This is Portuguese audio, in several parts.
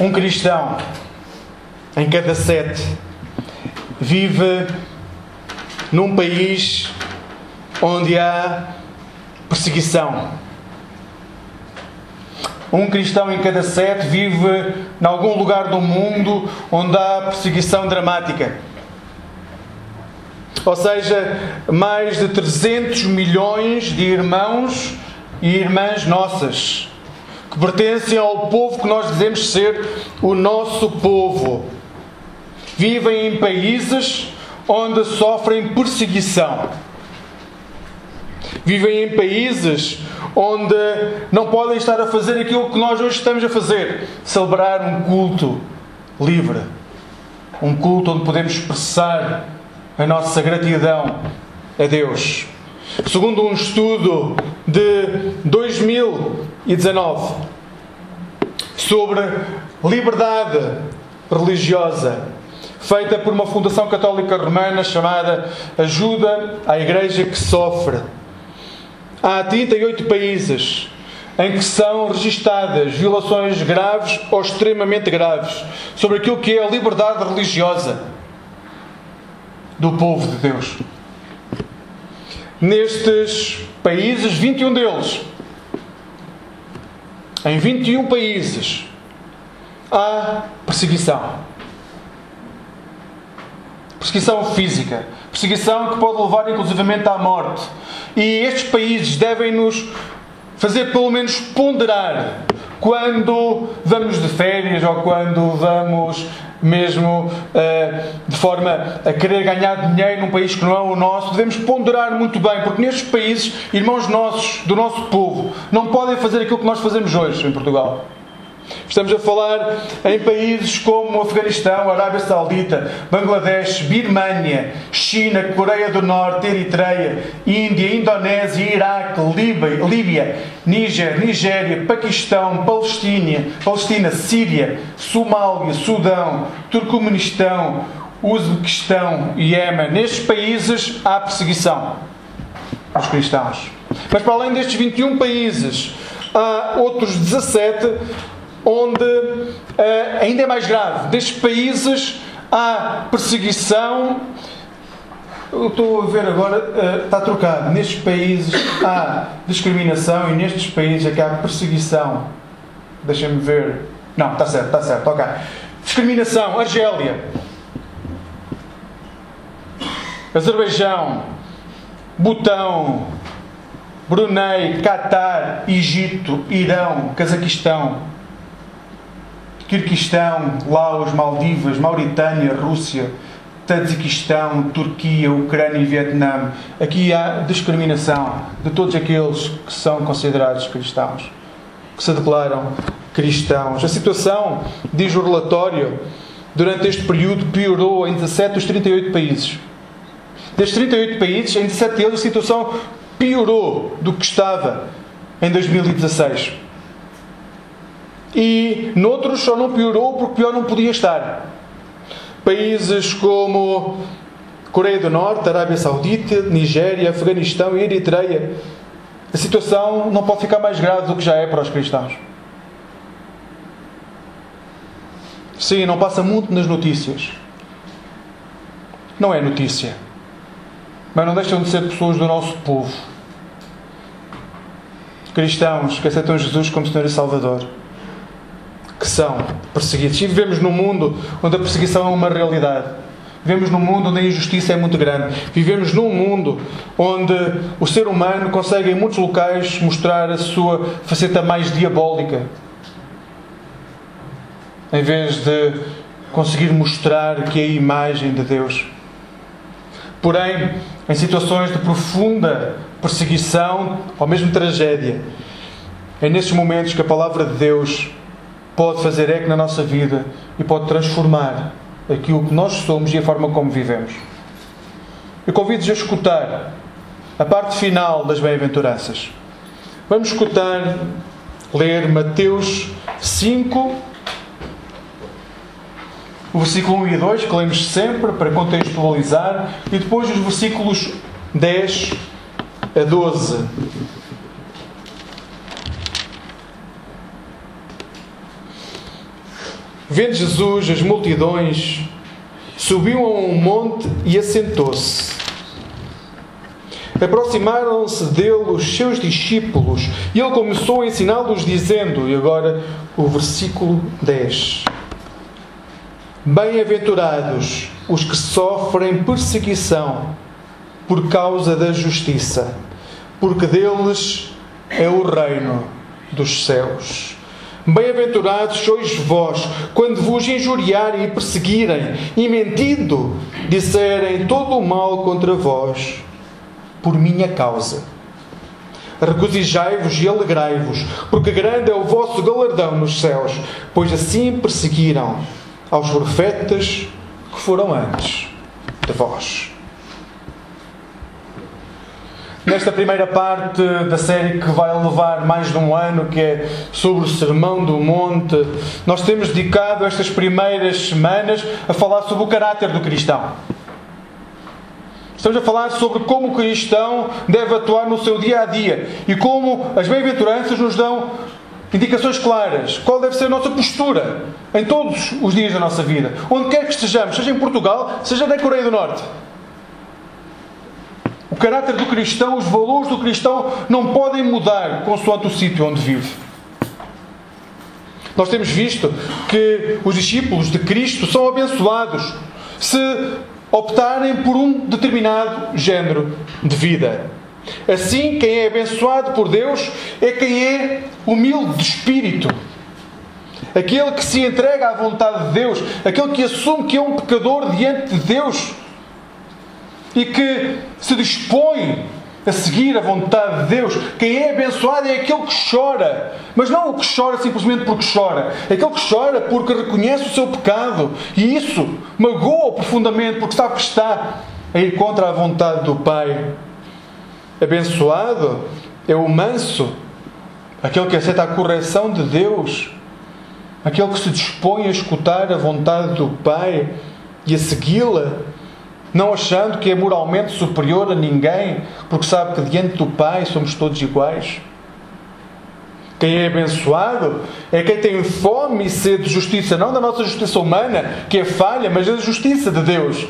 Um cristão em cada sete vive num país onde há perseguição. Um cristão em cada sete vive em algum lugar do mundo onde há perseguição dramática. Ou seja, mais de 300 milhões de irmãos e irmãs nossas pertencem ao povo que nós dizemos ser o nosso povo. Vivem em países onde sofrem perseguição. Vivem em países onde não podem estar a fazer aquilo que nós hoje estamos a fazer celebrar um culto livre. Um culto onde podemos expressar a nossa gratidão a Deus. Segundo um estudo de 2019 sobre liberdade religiosa, feita por uma fundação católica romana chamada Ajuda à Igreja que Sofre. Há 38 países em que são registadas violações graves ou extremamente graves sobre aquilo que é a liberdade religiosa do povo de Deus. Nestes países, 21 deles, em 21 países, há perseguição. Perseguição física. Perseguição que pode levar inclusivamente à morte. E estes países devem nos fazer pelo menos ponderar quando vamos de férias ou quando vamos mesmo uh, de forma a querer ganhar dinheiro num país que não é o nosso, devemos ponderar muito bem, porque nestes países, irmãos nossos, do nosso povo, não podem fazer aquilo que nós fazemos hoje em Portugal. Estamos a falar em países como Afeganistão, Arábia Saudita, Bangladesh, Birmânia, China, Coreia do Norte, Eritreia, Índia, Indonésia, Iraque, Líbia, Líbia Níger, Nigéria, Paquistão, Palestina, Palestina, Síria, Somália, Sudão, Turcomenistão, Uzbequistão e Iémen. Nestes países há perseguição aos cristãos. Mas para além destes 21 países, há outros 17 onde uh, ainda é mais grave. Destes países há perseguição. Eu estou a ver agora, uh, está trocado. Nestes países há discriminação e nestes países é que há perseguição. Deixem-me ver. Não, está certo, está certo, ok. Discriminação, Argélia, Azerbaijão, Butão, Brunei, Catar, Egito, Irão, Cazaquistão, Quirquistão, Laos, Maldivas, Mauritânia, Rússia, Tajiquistão, Turquia, Ucrânia e Vietnã. Aqui há discriminação de todos aqueles que são considerados cristãos, que se declaram cristãos. A situação, diz o relatório, durante este período piorou em 17 dos 38 países. Destes 38 países, em 17 deles a situação piorou do que estava em 2016. E noutros só não piorou porque pior não podia estar. Países como Coreia do Norte, Arábia Saudita, Nigéria, Afeganistão e Eritreia. A situação não pode ficar mais grave do que já é para os cristãos. Sim, não passa muito nas notícias. Não é notícia. Mas não deixam de ser pessoas do nosso povo. Cristãos que aceitam Jesus como Senhor e Salvador que são perseguidos. E vivemos num mundo onde a perseguição é uma realidade. Vivemos num mundo onde a injustiça é muito grande. Vivemos num mundo onde o ser humano consegue, em muitos locais, mostrar a sua faceta mais diabólica. Em vez de conseguir mostrar que é a imagem de Deus. Porém, em situações de profunda perseguição ou mesmo tragédia, é nesses momentos que a palavra de Deus pode fazer eco na nossa vida e pode transformar aquilo que nós somos e a forma como vivemos. Eu convido-vos a escutar a parte final das bem-aventuranças. Vamos escutar, ler Mateus 5, o versículo 1 e 2, que lemos sempre para contextualizar, e depois os versículos 10 a 12. Vendo Jesus as multidões, subiu a um monte e assentou-se. Aproximaram-se dele os seus discípulos e ele começou a ensiná-los, dizendo, e agora o versículo 10: Bem-aventurados os que sofrem perseguição por causa da justiça, porque deles é o reino dos céus. Bem-aventurados sois vós, quando vos injuriarem e perseguirem, e mentindo, disserem todo o mal contra vós, por minha causa. Regozijai-vos e alegrai-vos, porque grande é o vosso galardão nos céus, pois assim perseguiram aos profetas que foram antes de vós. Nesta primeira parte da série que vai levar mais de um ano, que é sobre o Sermão do Monte, nós temos dedicado estas primeiras semanas a falar sobre o caráter do cristão. Estamos a falar sobre como o cristão deve atuar no seu dia a dia e como as bem-aventuranças nos dão indicações claras. Qual deve ser a nossa postura em todos os dias da nossa vida, onde quer que estejamos, seja em Portugal, seja na Coreia do Norte. O caráter do cristão, os valores do cristão não podem mudar consoante o sítio onde vive. Nós temos visto que os discípulos de Cristo são abençoados se optarem por um determinado género de vida. Assim, quem é abençoado por Deus é quem é humilde de espírito. Aquele que se entrega à vontade de Deus, aquele que assume que é um pecador diante de Deus e que se dispõe a seguir a vontade de Deus. Quem é abençoado é aquele que chora, mas não o que chora simplesmente porque chora, é aquele que chora porque reconhece o seu pecado e isso magoa profundamente porque sabe que está a ir contra a vontade do Pai. Abençoado é o manso, aquele que aceita a correção de Deus, aquele que se dispõe a escutar a vontade do Pai e a segui-la não achando que é moralmente superior a ninguém, porque sabe que diante do Pai somos todos iguais. Quem é abençoado é quem tem fome e sede de justiça, não da nossa justiça humana, que é falha, mas da justiça de Deus.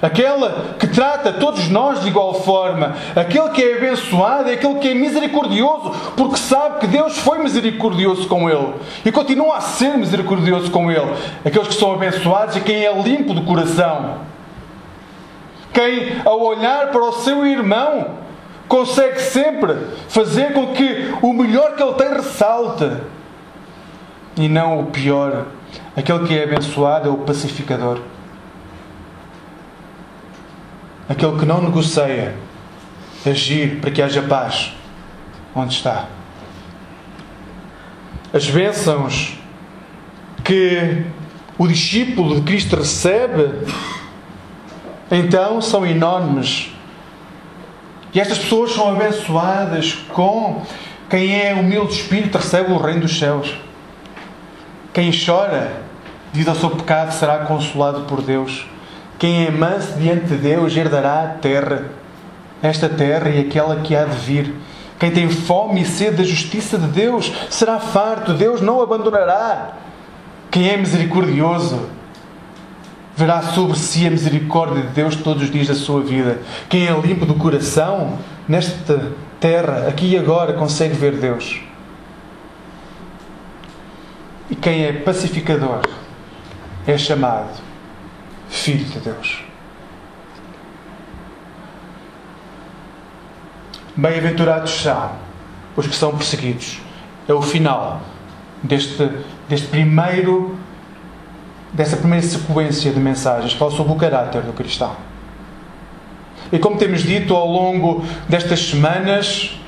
Aquela que trata todos nós de igual forma. Aquele que é abençoado é aquele que é misericordioso, porque sabe que Deus foi misericordioso com ele e continua a ser misericordioso com ele. Aqueles que são abençoados é quem é limpo de coração quem, ao olhar para o seu irmão, consegue sempre fazer com que o melhor que ele tem ressalte e não o pior. Aquele que é abençoado é o pacificador. Aquele que não negocia agir para que haja paz onde está. As bênçãos que o discípulo de Cristo recebe então são enormes. E estas pessoas são abençoadas com quem é humilde de espírito recebe o reino dos céus. Quem chora devido ao seu pecado será consolado por Deus. Quem é manso diante de Deus herdará a terra, esta terra e aquela que há de vir. Quem tem fome e sede da justiça de Deus será farto, Deus não abandonará. Quem é misericordioso verá sobre si a misericórdia de Deus todos os dias da sua vida. Quem é limpo do coração, nesta terra, aqui e agora, consegue ver Deus. E quem é pacificador é chamado Filho de Deus. Bem-aventurados são os que são perseguidos. É o final deste, deste primeiro dessa primeira sequência de mensagens, fala sobre o caráter do cristão. E como temos dito ao longo destas semanas,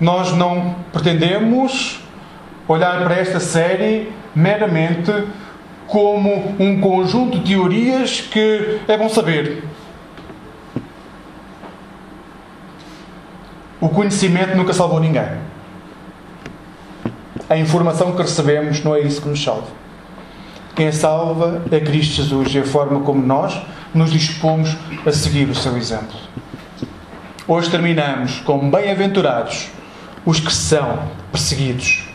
nós não pretendemos olhar para esta série meramente como um conjunto de teorias que é bom saber. O conhecimento nunca salvou ninguém. A informação que recebemos não é isso que nos salva. Quem salva é Cristo Jesus e a forma como nós nos dispomos a seguir o seu exemplo. Hoje terminamos com bem-aventurados os que são perseguidos.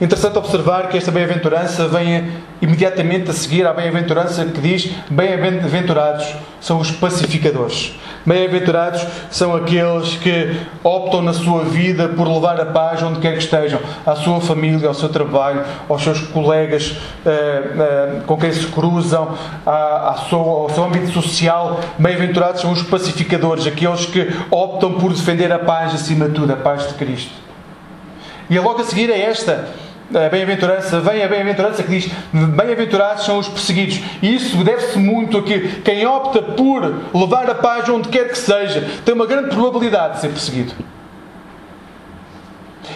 Interessante observar que esta bem-aventurança vem imediatamente a seguir à bem-aventurança que diz: Bem-aventurados são os pacificadores. Bem-aventurados são aqueles que optam na sua vida por levar a paz onde quer que estejam, à sua família, ao seu trabalho, aos seus colegas uh, uh, com quem se cruzam, à, à sua, ao seu âmbito social. Bem-aventurados são os pacificadores, aqueles que optam por defender a paz acima de tudo, a paz de Cristo. E logo a seguir é esta a bem-aventurança, vem a bem-aventurança que diz: Bem-aventurados são os perseguidos. E isso deve-se muito a que quem opta por levar a paz onde quer que seja tem uma grande probabilidade de ser perseguido.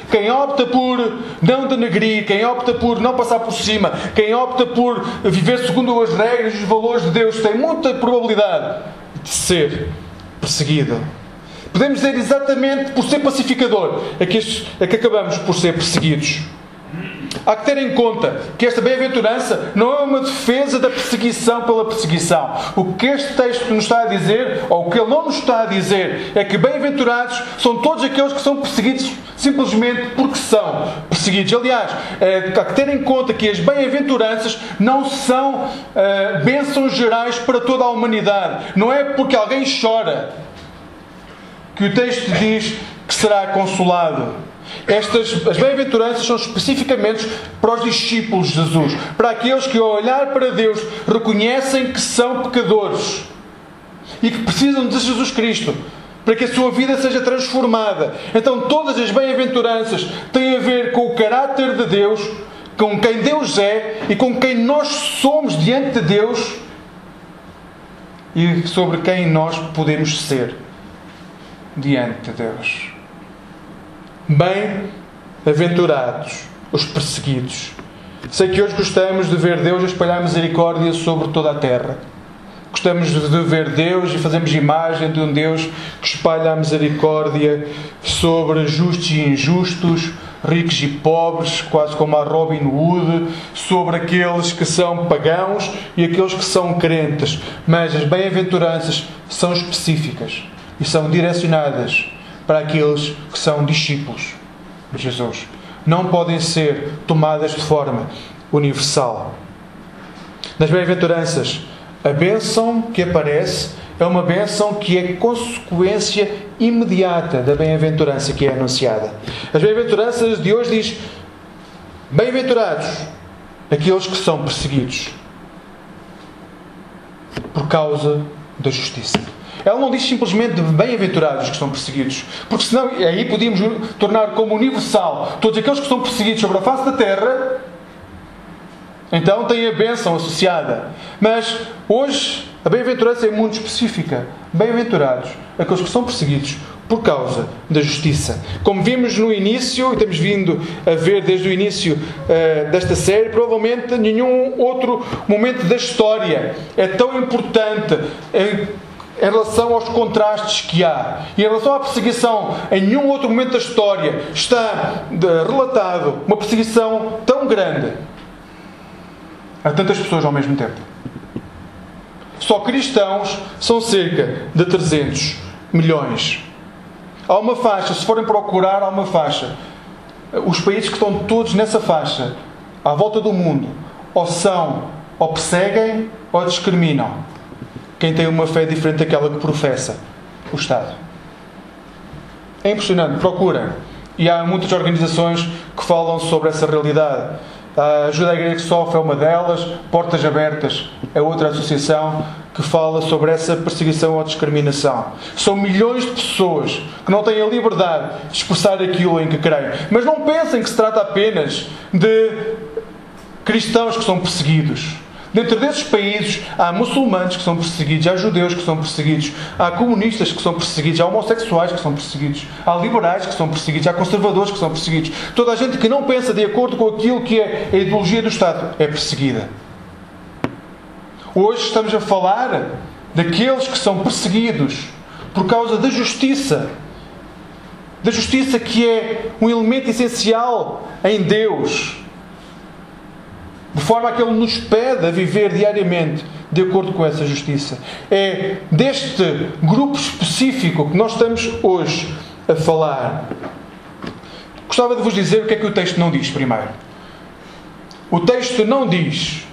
Quem opta por não denegrir, quem opta por não passar por cima, quem opta por viver segundo as regras e os valores de Deus tem muita probabilidade de ser perseguido. Podemos dizer exatamente por ser pacificador, é que, é que acabamos por ser perseguidos. Há que ter em conta que esta bem-aventurança não é uma defesa da perseguição pela perseguição. O que este texto nos está a dizer, ou o que ele não nos está a dizer, é que bem-aventurados são todos aqueles que são perseguidos simplesmente porque são perseguidos. Aliás, é, há que ter em conta que as bem-aventuranças não são é, bênçãos gerais para toda a humanidade. Não é porque alguém chora que o texto diz que será consolado. Estas, as bem-aventuranças são especificamente para os discípulos de Jesus, para aqueles que, ao olhar para Deus, reconhecem que são pecadores e que precisam de Jesus Cristo para que a sua vida seja transformada. Então, todas as bem-aventuranças têm a ver com o caráter de Deus, com quem Deus é e com quem nós somos diante de Deus e sobre quem nós podemos ser diante de Deus. Bem-aventurados os perseguidos. Sei que hoje gostamos de ver Deus espalhar misericórdia sobre toda a terra. Gostamos de ver Deus e fazemos imagem de um Deus que espalha a misericórdia sobre justos e injustos, ricos e pobres, quase como a Robin Hood, sobre aqueles que são pagãos e aqueles que são crentes. Mas as bem-aventuranças são específicas e são direcionadas para aqueles que são discípulos de Jesus. Não podem ser tomadas de forma universal. Nas bem-aventuranças, a bênção que aparece é uma bênção que é consequência imediata da bem-aventurança que é anunciada. As bem-aventuranças de hoje diz: Bem-aventurados aqueles que são perseguidos por causa da justiça. Ela não diz simplesmente bem-aventurados que estão perseguidos, porque senão aí podíamos tornar como universal todos aqueles que estão perseguidos sobre a face da terra, então têm a bênção associada. Mas hoje a bem-aventurança é muito específica. Bem-aventurados aqueles que são perseguidos por causa da justiça. Como vimos no início, e temos vindo a ver desde o início uh, desta série, provavelmente nenhum outro momento da história é tão importante em relação aos contrastes que há e em relação à perseguição, em nenhum outro momento da história está relatado uma perseguição tão grande a tantas pessoas ao mesmo tempo. Só cristãos são cerca de 300 milhões. Há uma faixa, se forem procurar, há uma faixa. Os países que estão todos nessa faixa, à volta do mundo, ou são, ou perseguem, ou discriminam quem tem uma fé diferente daquela que professa o Estado. É impressionante, procurem. E há muitas organizações que falam sobre essa realidade. A Ajuda à Igreja que Sofre é uma delas, Portas Abertas é outra associação que fala sobre essa perseguição ou discriminação. São milhões de pessoas que não têm a liberdade de expressar aquilo em que creem. Mas não pensem que se trata apenas de cristãos que são perseguidos. Dentro desses países há muçulmanos que são perseguidos, há judeus que são perseguidos, há comunistas que são perseguidos, há homossexuais que são perseguidos, há liberais que são perseguidos, há conservadores que são perseguidos. Toda a gente que não pensa de acordo com aquilo que é a ideologia do Estado é perseguida. Hoje estamos a falar daqueles que são perseguidos por causa da justiça. Da justiça que é um elemento essencial em Deus de forma que Ele nos pede a viver diariamente de acordo com essa justiça. É deste grupo específico que nós estamos hoje a falar. Gostava de vos dizer o que é que o texto não diz primeiro. O texto não diz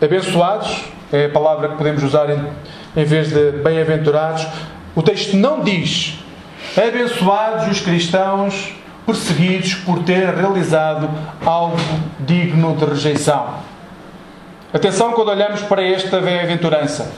abençoados, é a palavra que podemos usar em, em vez de bem-aventurados. O texto não diz abençoados os cristãos perseguidos por ter realizado algo digno de rejeição. Atenção quando olhamos para esta bem-aventurança.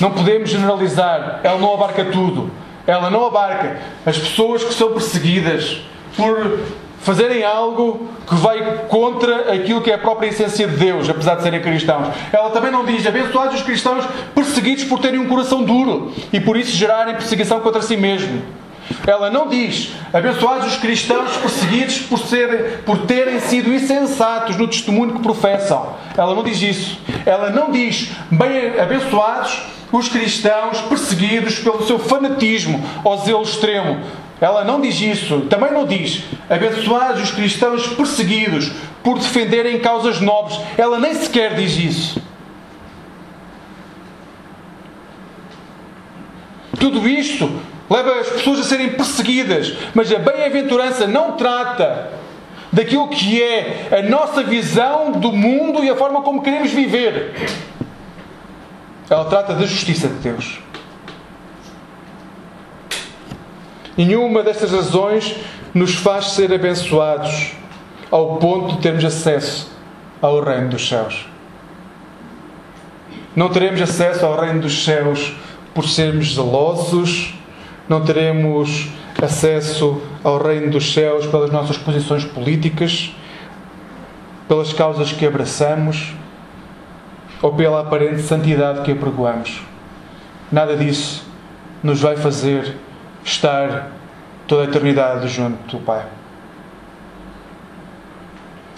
Não podemos generalizar, ela não abarca tudo. Ela não abarca as pessoas que são perseguidas por fazerem algo que vai contra aquilo que é a própria essência de Deus, apesar de serem cristãos. Ela também não diz abençoados os cristãos perseguidos por terem um coração duro e por isso gerarem perseguição contra si mesmo. Ela não diz abençoados os cristãos perseguidos por, serem, por terem sido insensatos no testemunho que professam. Ela não diz isso. Ela não diz bem abençoados os cristãos perseguidos pelo seu fanatismo ou zelo extremo. Ela não diz isso. Também não diz abençoados os cristãos perseguidos por defenderem causas nobres. Ela nem sequer diz isso. Tudo isto leva as pessoas a serem perseguidas, mas a bem-aventurança não trata daquilo que é a nossa visão do mundo e a forma como queremos viver. Ela trata da justiça de Deus. Nenhuma destas razões nos faz ser abençoados ao ponto de termos acesso ao reino dos céus. Não teremos acesso ao reino dos céus por sermos zelosos, não teremos acesso ao reino dos céus pelas nossas posições políticas, pelas causas que abraçamos ou pela aparente santidade que apregoamos. Nada disso nos vai fazer estar toda a eternidade junto do Pai.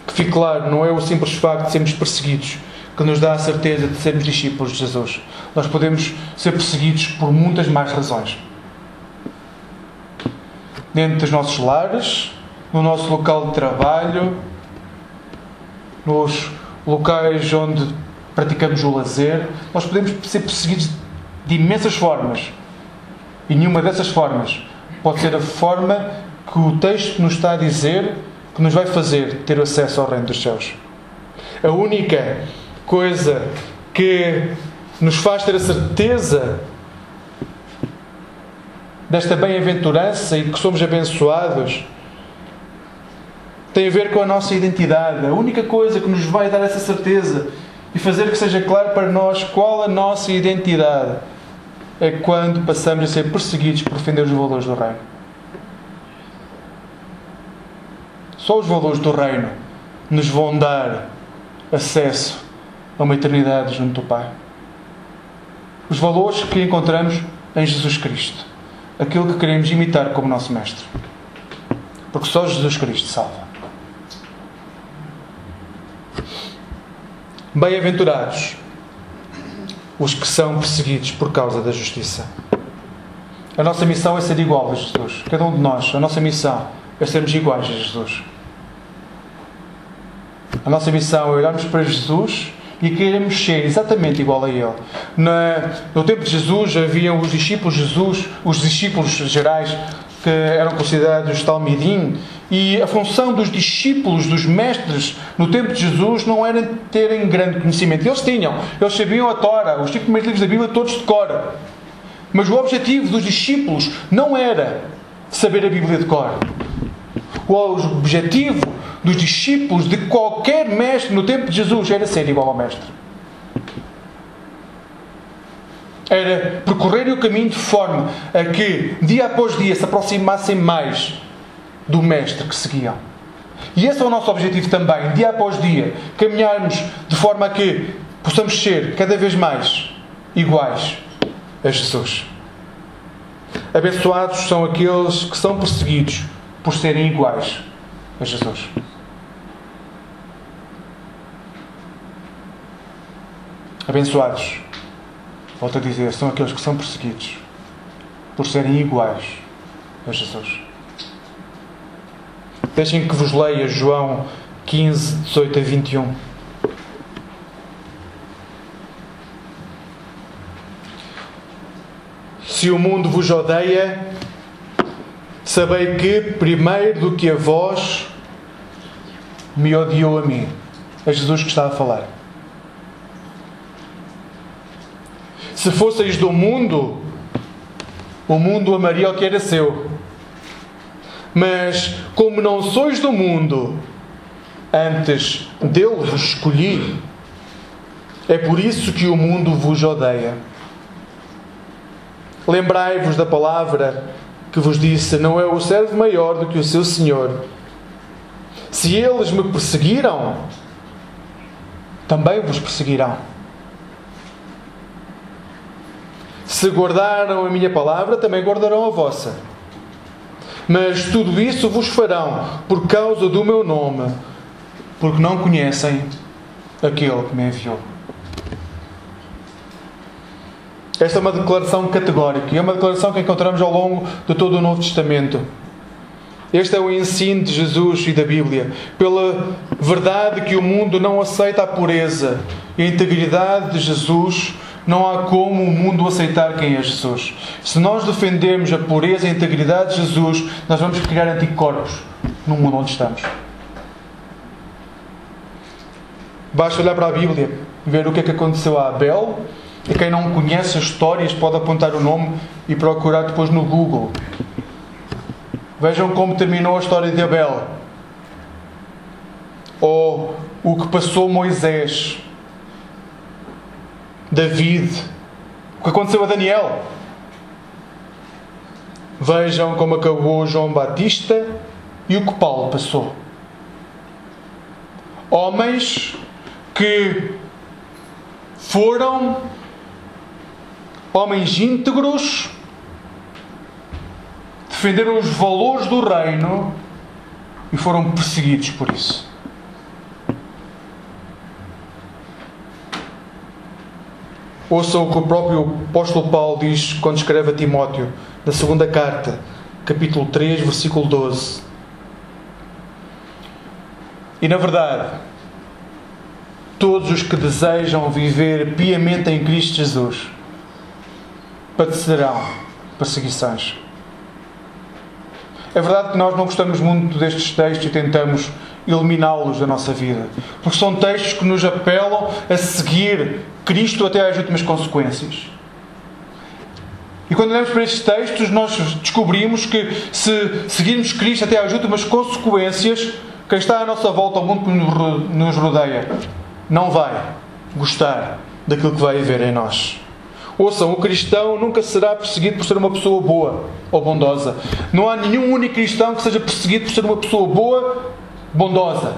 Que fique claro, não é o simples facto de sermos perseguidos que nos dá a certeza de sermos discípulos de Jesus. Nós podemos ser perseguidos por muitas mais razões. Dentro dos nossos lares, no nosso local de trabalho, nos locais onde praticamos o lazer, nós podemos ser perseguidos de imensas formas. E nenhuma dessas formas pode ser a forma que o texto nos está a dizer que nos vai fazer ter acesso ao reino dos céus. A única coisa que nos faz ter a certeza desta bem-aventurança e que somos abençoados tem a ver com a nossa identidade. A única coisa que nos vai dar essa certeza e fazer que seja claro para nós qual a nossa identidade é quando passamos a ser perseguidos por defender os valores do reino. Só os valores do reino nos vão dar acesso a uma eternidade junto do Pai. Os valores que encontramos em Jesus Cristo. Aquilo que queremos imitar como nosso Mestre. Porque só Jesus Cristo salva. Bem-aventurados os que são perseguidos por causa da justiça. A nossa missão é ser igual a Jesus. Cada um de nós, a nossa missão é sermos iguais a Jesus. A nossa missão é olharmos para Jesus e queremos ser exatamente igual a Ele. No tempo de Jesus haviam os discípulos Jesus, os discípulos gerais, que eram considerados talmidim, e a função dos discípulos, dos mestres, no tempo de Jesus, não era terem grande conhecimento. Eles tinham, eles sabiam a Tora, os cinco primeiros livros da Bíblia, todos de cor. Mas o objetivo dos discípulos não era saber a Bíblia de cor. O objetivo dos discípulos de qualquer mestre no tempo de Jesus era ser igual ao mestre. Era percorrer o caminho de forma a que, dia após dia, se aproximassem mais do Mestre que seguiam. E esse é o nosso objetivo também, dia após dia, caminharmos de forma a que possamos ser cada vez mais iguais a Jesus. Abençoados são aqueles que são perseguidos por serem iguais a Jesus. Abençoados, volto a dizer, são aqueles que são perseguidos por serem iguais a Jesus. Deixem que vos leia João 15, 18 a 21. Se o mundo vos odeia, Sabei que, primeiro do que a vós, me odiou a mim. É Jesus que está a falar. Se fosseis do mundo, o mundo amaria o que era seu. Mas, como não sois do mundo, antes dele vos escolhi, é por isso que o mundo vos odeia. Lembrai-vos da palavra que vos disse: Não é o servo maior do que o seu senhor. Se eles me perseguiram, também vos perseguirão. Se guardaram a minha palavra, também guardarão a vossa. Mas tudo isso vos farão por causa do meu nome, porque não conhecem aquele que me enviou. Esta é uma declaração categórica e é uma declaração que encontramos ao longo de todo o Novo Testamento. Este é o ensino de Jesus e da Bíblia. Pela verdade que o mundo não aceita a pureza e a integridade de Jesus, não há como o mundo aceitar quem é Jesus. Se nós defendermos a pureza e a integridade de Jesus, nós vamos criar anticorpos no mundo onde estamos. Basta olhar para a Bíblia e ver o que é que aconteceu a Abel e quem não conhece as histórias pode apontar o nome e procurar depois no Google. Vejam como terminou a história de Abel. Ou o que passou Moisés, David, o que aconteceu a Daniel. Vejam como acabou João Batista e o que Paulo passou. Homens que foram homens íntegros, defenderam os valores do reino e foram perseguidos por isso. Ouçam o que o próprio apóstolo Paulo diz quando escreve a Timóteo, na segunda carta, capítulo 3, versículo 12. E na verdade, todos os que desejam viver piamente em Cristo Jesus padecerão perseguições. É verdade que nós não gostamos muito destes textos e tentamos eliminá-los da nossa vida, porque são textos que nos apelam a seguir Cristo até às últimas consequências. E quando olhamos para estes textos, nós descobrimos que se seguirmos Cristo até às últimas consequências, quem está à nossa volta, ao mundo que nos rodeia, não vai gostar daquilo que vai haver em nós. Ouçam, o cristão nunca será perseguido por ser uma pessoa boa ou bondosa. Não há nenhum único cristão que seja perseguido por ser uma pessoa boa, bondosa.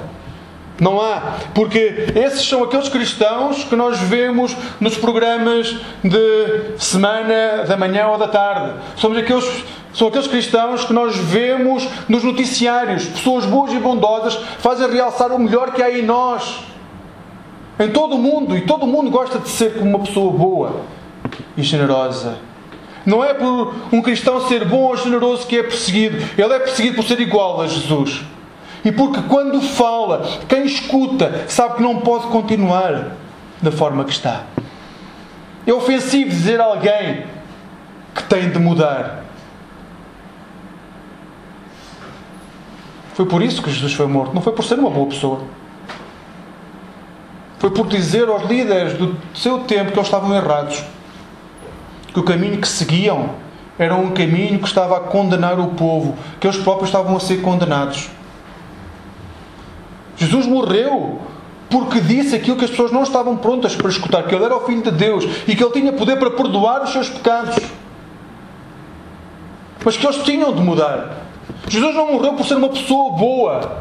Não há, porque esses são aqueles cristãos que nós vemos nos programas de semana, da manhã ou da tarde. Somos aqueles, são aqueles cristãos que nós vemos nos noticiários. Pessoas boas e bondosas fazem realçar o melhor que há em nós. Em todo o mundo, e todo o mundo gosta de ser como uma pessoa boa e generosa. Não é por um cristão ser bom ou generoso que é perseguido. Ele é perseguido por ser igual a Jesus. E porque quando fala, quem escuta sabe que não pode continuar da forma que está. É ofensivo dizer a alguém que tem de mudar. Foi por isso que Jesus foi morto, não foi por ser uma boa pessoa. Foi por dizer aos líderes do seu tempo que eles estavam errados que o caminho que seguiam era um caminho que estava a condenar o povo, que eles próprios estavam a ser condenados. Jesus morreu porque disse aquilo que as pessoas não estavam prontas para escutar, que ele era o Filho de Deus e que ele tinha poder para perdoar os seus pecados. Mas que eles tinham de mudar. Jesus não morreu por ser uma pessoa boa,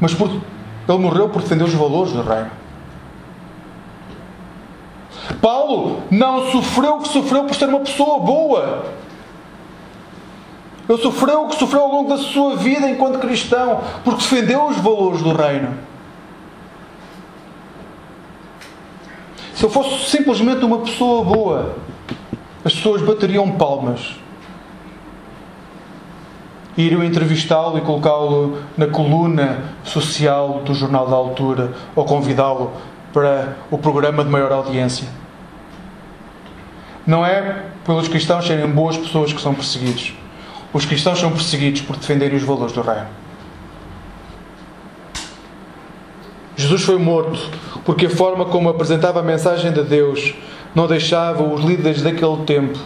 mas por, ele morreu por defender os valores do reino. Paulo não sofreu o que sofreu por ser uma pessoa boa. Ele sofreu o que sofreu ao longo da sua vida enquanto cristão, porque defendeu os valores do reino. Se eu fosse simplesmente uma pessoa boa, as pessoas bateriam palmas. Iriam entrevistá-lo e colocá-lo na coluna social do jornal da altura ou convidá-lo para o programa de maior audiência. Não é pelos cristãos serem boas pessoas que são perseguidos. Os cristãos são perseguidos por defenderem os valores do reino. Jesus foi morto porque a forma como apresentava a mensagem de Deus não deixava os líderes daquele tempo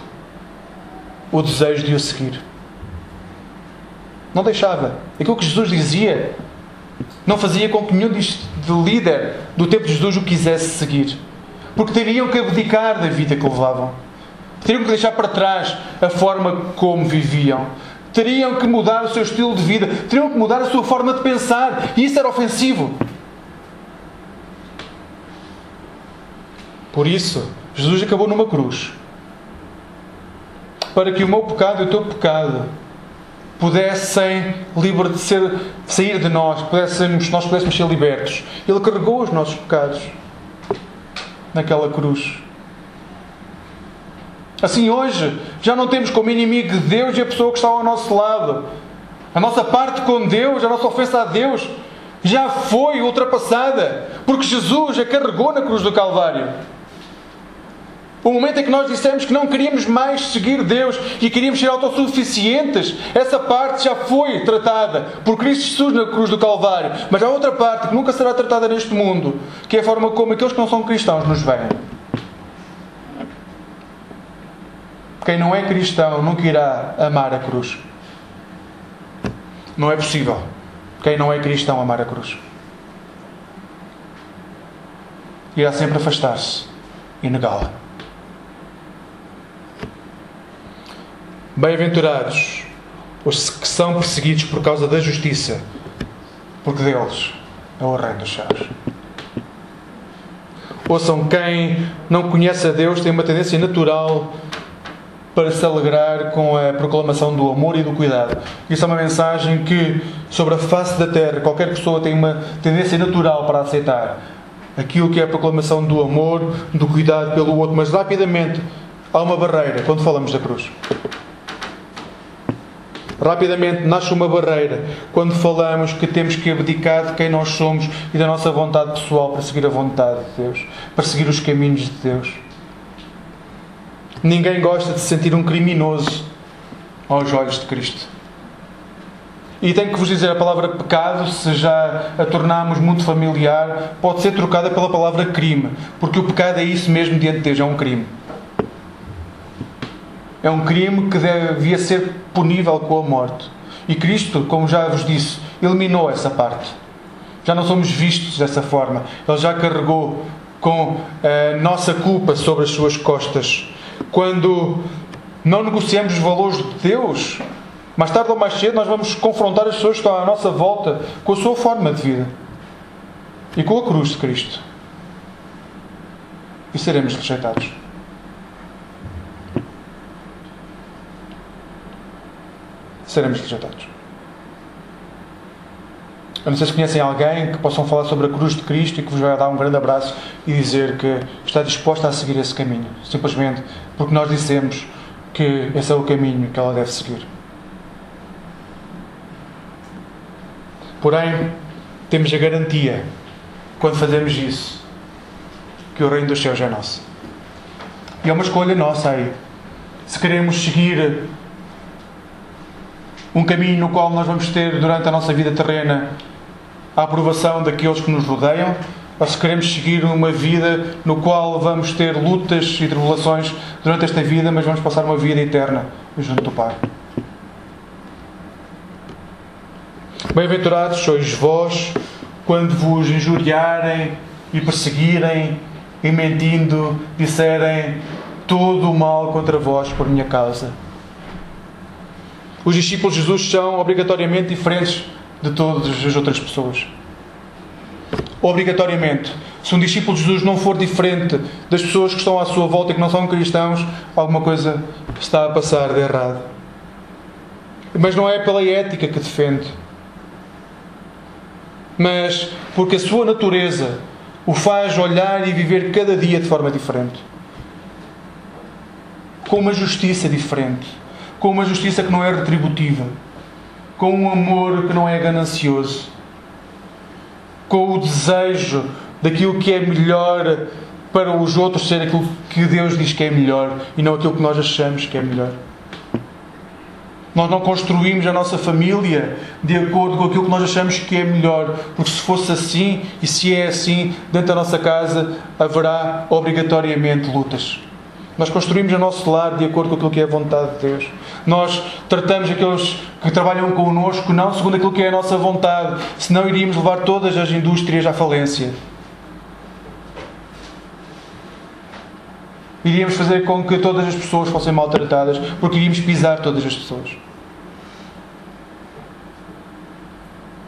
o desejo de o seguir. Não deixava. Aquilo que Jesus dizia não fazia com que nenhum de líder do tempo de Jesus o quisesse seguir. Porque teriam que abdicar da vida que levavam. Teriam que deixar para trás a forma como viviam. Teriam que mudar o seu estilo de vida. Teriam que mudar a sua forma de pensar. E isso era ofensivo. Por isso, Jesus acabou numa cruz. Para que o meu pecado e o teu pecado pudessem ser, sair de nós, pudéssemos, nós pudéssemos ser libertos. Ele carregou os nossos pecados naquela cruz. Assim, hoje, já não temos como inimigo de Deus e a pessoa que está ao nosso lado. A nossa parte com Deus, a nossa ofensa a Deus, já foi ultrapassada, porque Jesus a carregou na cruz do Calvário. O momento em que nós dissemos que não queríamos mais seguir Deus e queríamos ser autossuficientes, essa parte já foi tratada por Cristo Jesus na cruz do Calvário. Mas há outra parte que nunca será tratada neste mundo, que é a forma como aqueles que não são cristãos nos veem. Quem não é cristão nunca irá amar a cruz. Não é possível. Quem não é cristão amar a cruz. Irá sempre afastar-se e negá-la. Bem-aventurados os que são perseguidos por causa da justiça, porque deles é o reino dos céus. Ouçam, quem não conhece a Deus tem uma tendência natural para se alegrar com a proclamação do amor e do cuidado. Isso é uma mensagem que, sobre a face da terra, qualquer pessoa tem uma tendência natural para aceitar aquilo que é a proclamação do amor, do cuidado pelo outro, mas rapidamente há uma barreira quando falamos da cruz. Rapidamente nasce uma barreira quando falamos que temos que abdicar de quem nós somos e da nossa vontade pessoal para seguir a vontade de Deus, para seguir os caminhos de Deus. Ninguém gosta de se sentir um criminoso aos olhos de Cristo. E tenho que vos dizer, a palavra pecado, se já a tornarmos muito familiar, pode ser trocada pela palavra crime, porque o pecado é isso mesmo diante de Deus, é um crime é um crime que devia ser punível com a morte. E Cristo, como já vos disse, eliminou essa parte. Já não somos vistos dessa forma. Ele já carregou com a nossa culpa sobre as suas costas. Quando não negociamos os valores de Deus, mais tarde ou mais cedo nós vamos confrontar as pessoas que estão à nossa volta com a sua forma de vida e com a cruz de Cristo. E seremos rejeitados. seremos rejeitados. Eu não sei se conhecem alguém que possam falar sobre a cruz de Cristo e que vos vai dar um grande abraço e dizer que está disposta a seguir esse caminho, simplesmente porque nós dissemos que esse é o caminho que ela deve seguir. Porém, temos a garantia, quando fazemos isso, que o reino dos céus é nosso. E é uma escolha nossa aí. Se queremos seguir um caminho no qual nós vamos ter durante a nossa vida terrena a aprovação daqueles que nos rodeiam, ou se queremos seguir uma vida no qual vamos ter lutas e tribulações durante esta vida, mas vamos passar uma vida eterna junto do Pai. Bem-aventurados sois vós quando vos injuriarem e perseguirem e mentindo disserem todo o mal contra vós por minha causa. Os discípulos de Jesus são obrigatoriamente diferentes de todas as outras pessoas. Obrigatoriamente. Se um discípulo de Jesus não for diferente das pessoas que estão à sua volta e que não são cristãos, alguma coisa está a passar de errado. Mas não é pela ética que defende, mas porque a sua natureza o faz olhar e viver cada dia de forma diferente, com uma justiça diferente com uma justiça que não é retributiva, com um amor que não é ganancioso, com o desejo daquilo que é melhor para os outros ser aquilo que Deus diz que é melhor e não aquilo que nós achamos que é melhor. Nós não construímos a nossa família de acordo com aquilo que nós achamos que é melhor, porque se fosse assim e se é assim, dentro da nossa casa haverá obrigatoriamente lutas. Nós construímos o nosso lar de acordo com aquilo que é a vontade de Deus. Nós tratamos aqueles que trabalham connosco não segundo aquilo que é a nossa vontade, senão iríamos levar todas as indústrias à falência. Iríamos fazer com que todas as pessoas fossem maltratadas, porque iríamos pisar todas as pessoas.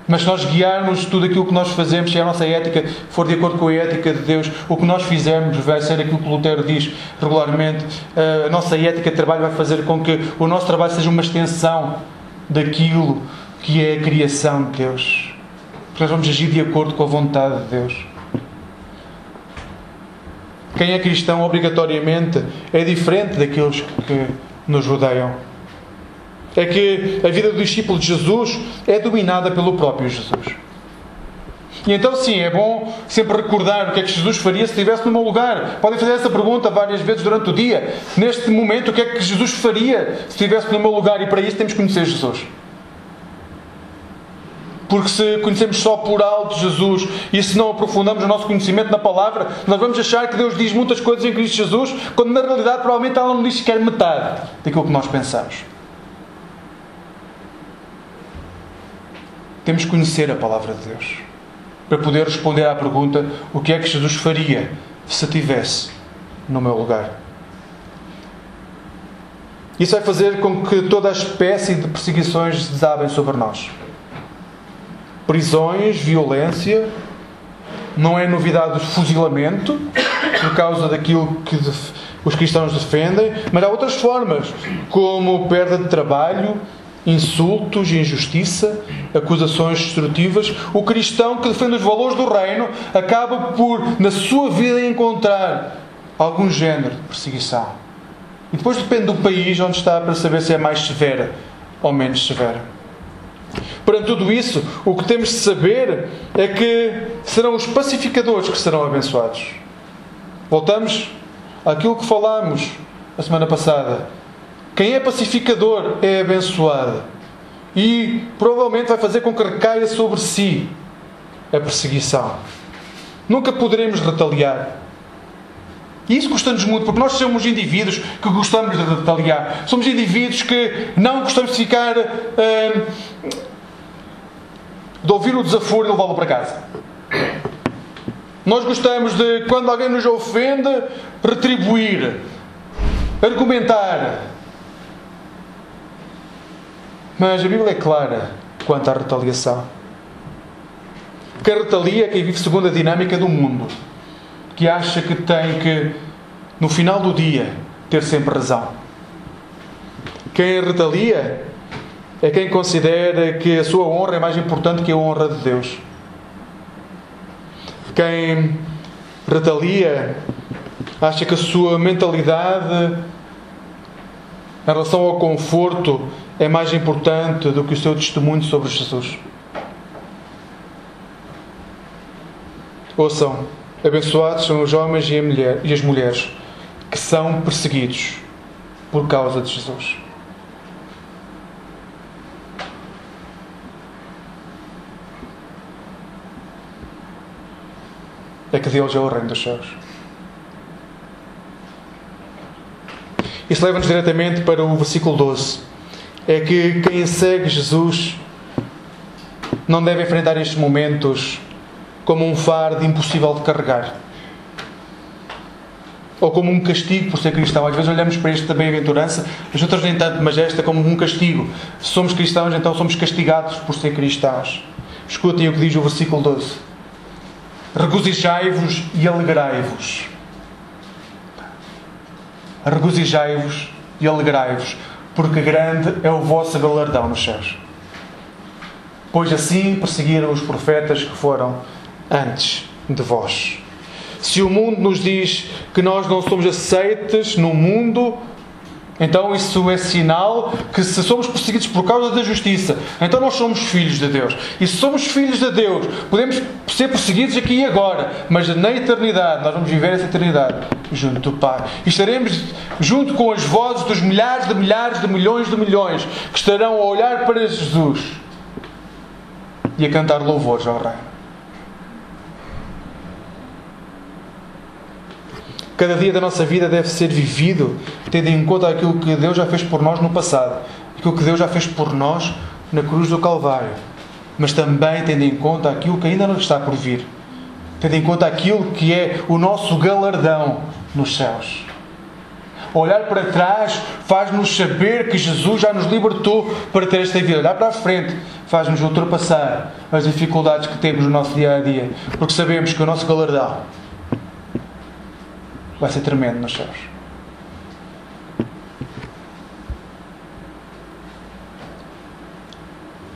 Mas se nós guiarmos tudo aquilo que nós fazemos, se a nossa ética for de acordo com a ética de Deus, o que nós fizermos vai ser aquilo que Lutero diz regularmente. A nossa ética de trabalho vai fazer com que o nosso trabalho seja uma extensão daquilo que é a criação de Deus. Porque nós vamos agir de acordo com a vontade de Deus. Quem é cristão, obrigatoriamente, é diferente daqueles que nos rodeiam é que a vida do discípulo de Jesus é dominada pelo próprio Jesus. E então, sim, é bom sempre recordar o que é que Jesus faria se estivesse no meu lugar. Podem fazer essa pergunta várias vezes durante o dia. Neste momento, o que é que Jesus faria se estivesse no meu lugar? E para isso temos que conhecer Jesus. Porque se conhecemos só por alto Jesus e se não aprofundamos o nosso conhecimento na palavra, nós vamos achar que Deus diz muitas coisas em Cristo Jesus, quando na realidade provavelmente ela não diz sequer metade daquilo que nós pensamos. Temos que conhecer a palavra de Deus para poder responder à pergunta: o que é que Jesus faria se estivesse no meu lugar? Isso vai fazer com que toda a espécie de perseguições desabem sobre nós. Prisões, violência, não é novidade o fuzilamento, por causa daquilo que os cristãos defendem, mas há outras formas, como perda de trabalho, insultos, injustiça, acusações destrutivas, o cristão que defende os valores do reino acaba por, na sua vida, encontrar algum género de perseguição. E depois depende do país onde está para saber se é mais severa ou menos severa. Perante tudo isso, o que temos de saber é que serão os pacificadores que serão abençoados. Voltamos àquilo que falámos a semana passada. Quem é pacificador é abençoado. E provavelmente vai fazer com que recaia sobre si a perseguição. Nunca poderemos retaliar. E isso custa-nos muito, porque nós somos indivíduos que gostamos de retaliar. Somos indivíduos que não gostamos de ficar. Uh, de ouvir o desaforo e levá-lo para casa. Nós gostamos de, quando alguém nos ofende, retribuir, argumentar, mas a Bíblia é clara quanto à retaliação. Quem retalia é quem vive segundo a dinâmica do mundo, que acha que tem que, no final do dia, ter sempre razão. Quem retalia é quem considera que a sua honra é mais importante que a honra de Deus. Quem retalia acha que a sua mentalidade em relação ao conforto é mais importante do que o seu testemunho sobre Jesus. Ouçam, abençoados são os homens e, mulher, e as mulheres que são perseguidos por causa de Jesus. É que Deus é o reino dos céus. Isso leva-nos diretamente para o versículo 12 é que quem segue Jesus não deve enfrentar estes momentos como um fardo impossível de carregar. Ou como um castigo por ser cristão. Às vezes olhamos para esta bem-aventurança, as outras nem tanto, mas esta como um castigo. Se somos cristãos, então somos castigados por ser cristãos. Escutem o que diz o versículo 12: Regozijai-vos e alegrai-vos. Regozijai-vos e alegrai-vos porque grande é o vosso galardão nos céus. Pois assim perseguiram os profetas que foram antes de vós. Se o mundo nos diz que nós não somos aceites no mundo, Então isso é sinal que se somos perseguidos por causa da justiça, então nós somos filhos de Deus. E se somos filhos de Deus, podemos ser perseguidos aqui e agora, mas na eternidade, nós vamos viver essa eternidade junto do Pai. E estaremos junto com as vozes dos milhares de milhares de milhões de milhões que estarão a olhar para Jesus e a cantar louvores ao Reino. Cada dia da nossa vida deve ser vivido tendo em conta aquilo que Deus já fez por nós no passado, aquilo que Deus já fez por nós na cruz do Calvário, mas também tendo em conta aquilo que ainda não está por vir, tendo em conta aquilo que é o nosso galardão nos céus. Olhar para trás faz-nos saber que Jesus já nos libertou para ter esta vida. Olhar para a frente faz-nos ultrapassar as dificuldades que temos no nosso dia a dia, porque sabemos que o nosso galardão vai ser tremendo nos céus.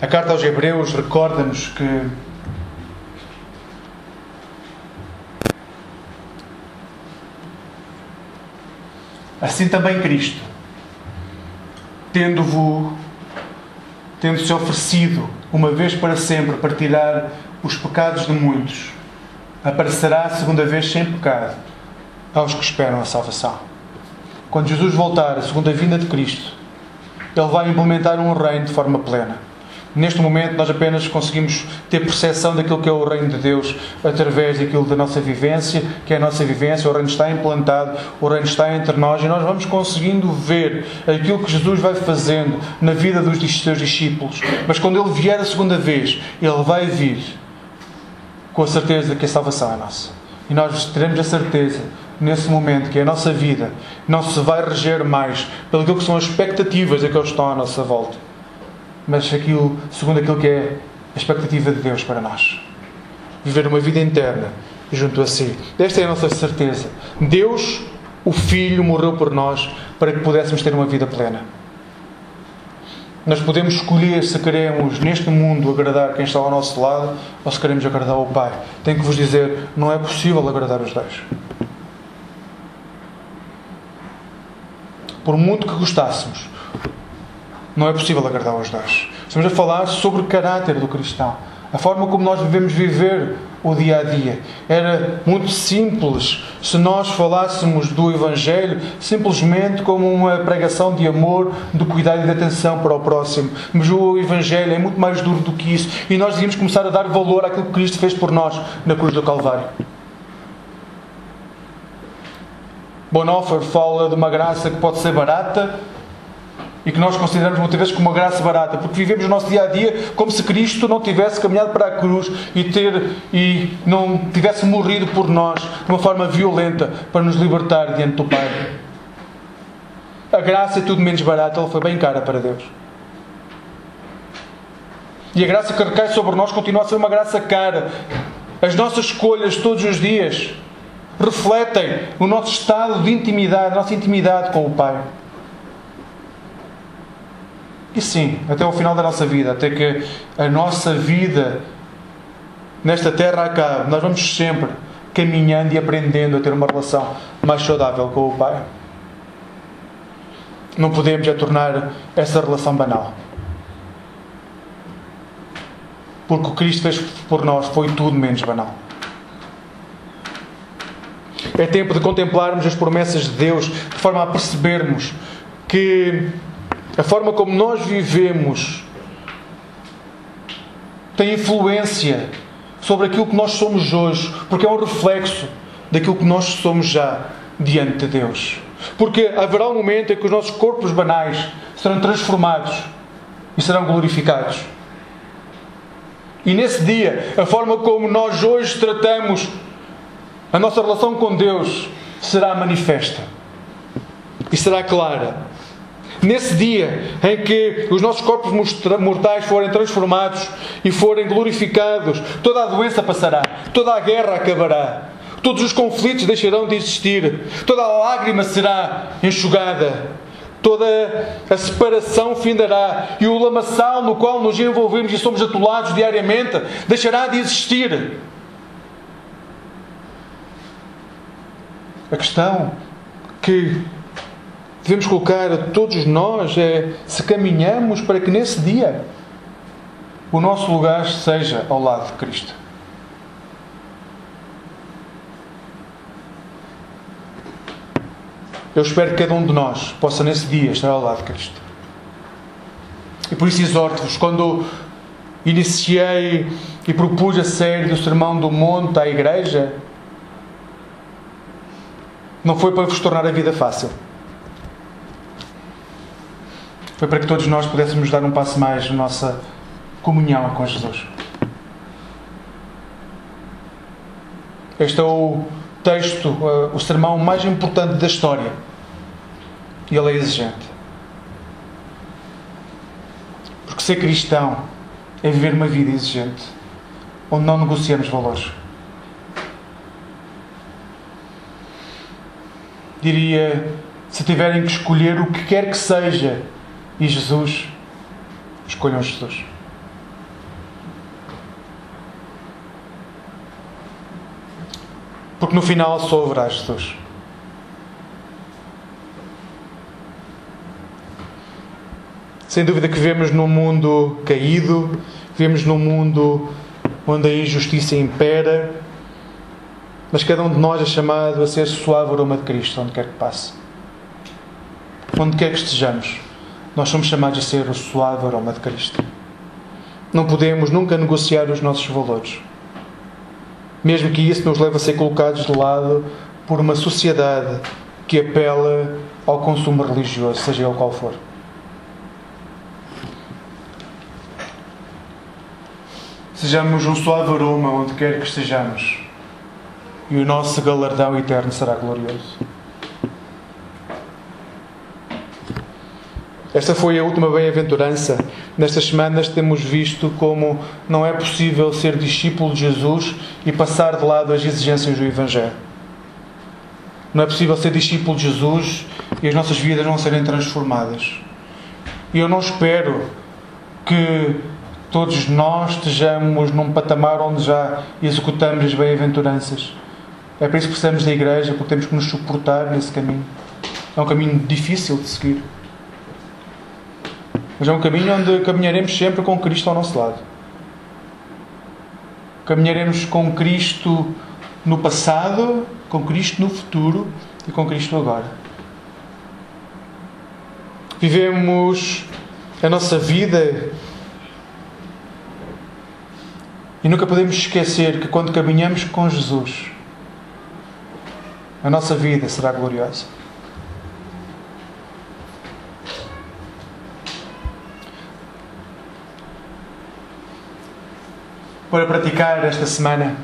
A carta aos Hebreus recorda-nos que assim também Cristo, tendo-vos tendo-se oferecido uma vez para sempre para tirar os pecados de muitos, aparecerá a segunda vez sem pecado aos que esperam a salvação. Quando Jesus voltar, a segunda vinda de Cristo, Ele vai implementar um reino de forma plena. Neste momento, nós apenas conseguimos ter percepção daquilo que é o reino de Deus através daquilo da nossa vivência, que é a nossa vivência. O reino está implantado, o reino está entre nós e nós vamos conseguindo ver aquilo que Jesus vai fazendo na vida dos seus discípulos. Mas quando Ele vier a segunda vez, Ele vai vir com a certeza que a salvação é nossa. E nós teremos a certeza nesse momento, que é a nossa vida, não se vai reger mais pelo que são as expectativas daqueles que estão à nossa volta, mas aquilo, segundo aquilo que é a expectativa de Deus para nós. Viver uma vida interna junto a si. Esta é a nossa certeza. Deus, o Filho, morreu por nós para que pudéssemos ter uma vida plena. Nós podemos escolher se queremos neste mundo agradar quem está ao nosso lado ou se queremos agradar o Pai. Tenho que vos dizer, não é possível agradar os dois. Por muito que gostássemos, não é possível agradar aos dois. Estamos a falar sobre o caráter do cristão, a forma como nós devemos viver o dia a dia. Era muito simples se nós falássemos do Evangelho simplesmente como uma pregação de amor, de cuidado e de atenção para o próximo. Mas o Evangelho é muito mais duro do que isso e nós devíamos começar a dar valor àquilo que Cristo fez por nós na cruz do Calvário. Bonhoeffer fala de uma graça que pode ser barata e que nós consideramos muitas vezes como uma graça barata, porque vivemos o nosso dia a dia como se Cristo não tivesse caminhado para a cruz e, ter, e não tivesse morrido por nós de uma forma violenta para nos libertar diante do Pai. A graça é tudo menos barata, ela foi bem cara para Deus. E a graça que recai sobre nós continua a ser uma graça cara. As nossas escolhas todos os dias refletem o nosso estado de intimidade, a nossa intimidade com o Pai. E sim, até o final da nossa vida, até que a nossa vida nesta terra acabe, nós vamos sempre caminhando e aprendendo a ter uma relação mais saudável com o Pai. Não podemos já tornar essa relação banal. Porque o Cristo fez por nós foi tudo menos banal. É tempo de contemplarmos as promessas de Deus de forma a percebermos que a forma como nós vivemos tem influência sobre aquilo que nós somos hoje, porque é um reflexo daquilo que nós somos já diante de Deus. Porque haverá um momento em que os nossos corpos banais serão transformados e serão glorificados. E nesse dia, a forma como nós hoje tratamos a nossa relação com Deus será manifesta e será clara. Nesse dia em que os nossos corpos mortais forem transformados e forem glorificados, toda a doença passará, toda a guerra acabará, todos os conflitos deixarão de existir, toda a lágrima será enxugada, toda a separação findará e o lamaçal no qual nos envolvemos e somos atolados diariamente deixará de existir. A questão que devemos colocar a todos nós é se caminhamos para que nesse dia o nosso lugar seja ao lado de Cristo. Eu espero que cada um de nós possa nesse dia estar ao lado de Cristo. E por isso exorto-vos, quando iniciei e propus a série do Sermão do Monte à Igreja, não foi para vos tornar a vida fácil. Foi para que todos nós pudéssemos dar um passo mais na nossa comunhão com Jesus. Este é o texto, uh, o sermão mais importante da história. E ele é exigente. Porque ser cristão é viver uma vida exigente, onde não negociamos valores. Diria, se tiverem que escolher o que quer que seja e Jesus, escolham Jesus. Porque no final só haverá Jesus. Sem dúvida que vivemos num mundo caído, vivemos num mundo onde a injustiça impera, mas cada um de nós é chamado a ser suave aroma de Cristo, onde quer que passe. Onde quer que estejamos, nós somos chamados a ser o suave aroma de Cristo. Não podemos nunca negociar os nossos valores mesmo que isso nos leve a ser colocados de lado por uma sociedade que apela ao consumo religioso, seja ele qual for. Sejamos um suave aroma onde quer que estejamos, e o nosso galardão eterno será glorioso. Esta foi a última bem-aventurança. Nestas semanas temos visto como não é possível ser discípulo de Jesus e passar de lado as exigências do Evangelho. Não é possível ser discípulo de Jesus e as nossas vidas não serem transformadas. E eu não espero que todos nós estejamos num patamar onde já executamos as bem-aventuranças. É por isso que precisamos da igreja, porque temos que nos suportar nesse caminho. É um caminho difícil de seguir. Mas é um caminho onde caminharemos sempre com Cristo ao nosso lado. Caminharemos com Cristo no passado, com Cristo no futuro e com Cristo agora. Vivemos a nossa vida e nunca podemos esquecer que quando caminhamos com Jesus, a nossa vida será gloriosa. para praticar esta semana.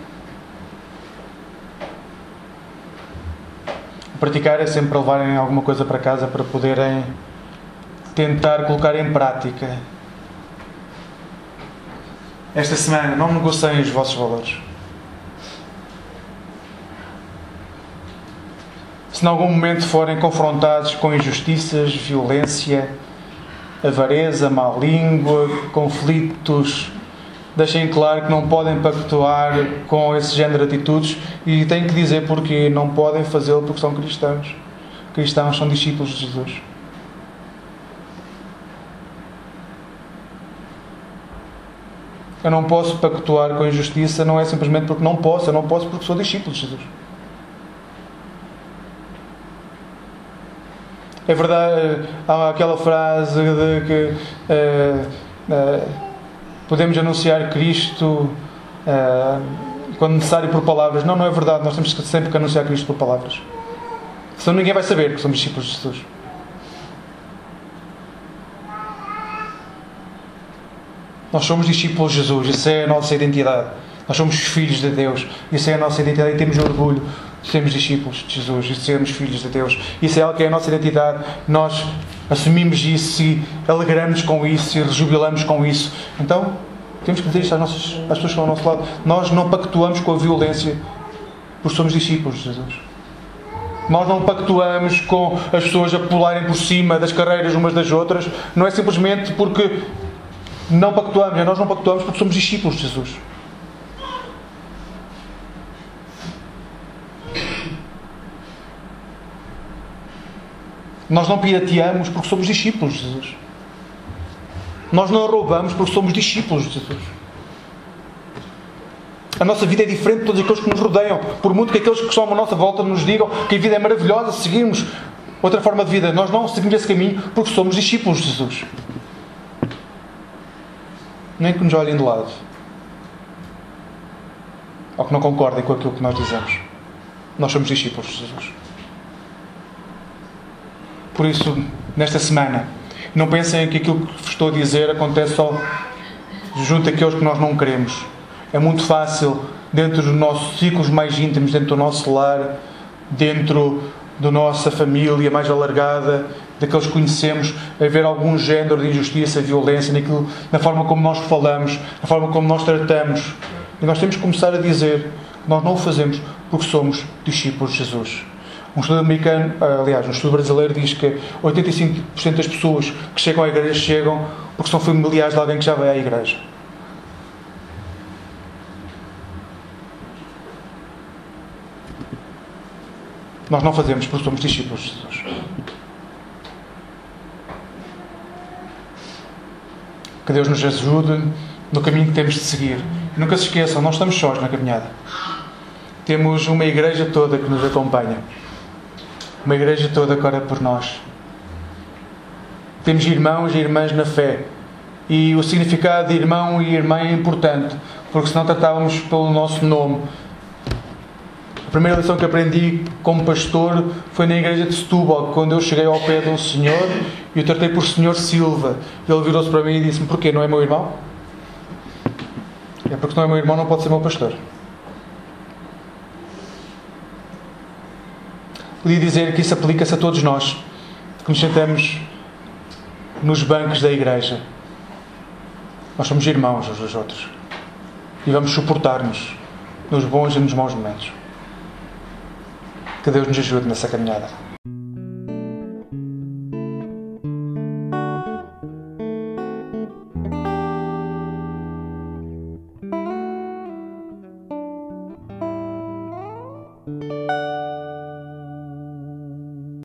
Praticar é sempre levarem alguma coisa para casa para poderem tentar colocar em prática. Esta semana não negociem os vossos valores. Se em algum momento forem confrontados com injustiças, violência, avareza, má língua, conflitos, deixem claro que não podem pactuar com esse género de atitudes e têm que dizer porque não podem fazê-lo porque são cristãos. Cristãos são discípulos de Jesus. Eu não posso pactuar com a injustiça, não é simplesmente porque não posso, eu não posso porque sou discípulo de Jesus. É verdade, há aquela frase de que uh, uh, podemos anunciar Cristo uh, quando necessário por palavras. Não, não é verdade. Nós temos sempre que anunciar Cristo por palavras. Senão ninguém vai saber que somos discípulos de Jesus. Nós somos discípulos de Jesus, isso é a nossa identidade. Nós somos filhos de Deus, isso é a nossa identidade e temos orgulho sermos discípulos de Jesus e sermos filhos de Deus. Isso é algo que é a nossa identidade. Nós assumimos isso e alegramos com isso e rejubilamos com isso. Então, temos que dizer isto às, nossas, às pessoas que estão ao nosso lado. Nós não pactuamos com a violência porque somos discípulos de Jesus. Nós não pactuamos com as pessoas a pularem por cima das carreiras umas das outras. Não é simplesmente porque não pactuamos, é nós não pactuamos porque somos discípulos de Jesus. Nós não pirateamos porque somos discípulos de Jesus. Nós não roubamos porque somos discípulos de Jesus. A nossa vida é diferente de todos aqueles que nos rodeiam. Por muito que aqueles que estão à nossa volta nos digam que a vida é maravilhosa, seguirmos outra forma de vida. Nós não seguimos esse caminho porque somos discípulos de Jesus. Nem que nos olhem de lado. Ou que não concordem com aquilo que nós dizemos. Nós somos discípulos de Jesus. Por isso, nesta semana, não pensem que aquilo que estou a dizer acontece só junto àqueles que nós não queremos. É muito fácil, dentro dos nossos ciclos mais íntimos, dentro do nosso lar, dentro da nossa família mais alargada, daqueles que conhecemos, haver algum género de injustiça, violência, naquilo, na forma como nós falamos, na forma como nós tratamos. E nós temos que começar a dizer nós não o fazemos porque somos discípulos de Jesus. Um estudo americano, aliás, um estudo brasileiro diz que 85% das pessoas que chegam à igreja chegam porque são familiares de alguém que já vai à igreja. Nós não fazemos porque somos discípulos de Jesus. Que Deus nos ajude no caminho que temos de seguir. E nunca se esqueçam, não estamos sós na caminhada. Temos uma igreja toda que nos acompanha. Uma igreja toda que ora por nós. Temos irmãos e irmãs na fé. E o significado de irmão e irmã é importante, porque senão tratávamos pelo nosso nome a primeira lição que aprendi como pastor foi na igreja de Setúbal, quando eu cheguei ao pé de um senhor e o tratei por Senhor Silva. Ele virou-se para mim e disse-me: Porquê? Não é meu irmão? É porque não é meu irmão, não pode ser meu pastor. Podia dizer que isso aplica-se a todos nós, que nos sentamos nos bancos da igreja. Nós somos irmãos uns dos outros e vamos suportar-nos nos bons e nos maus momentos. Que Deus nos ajude nessa caminhada.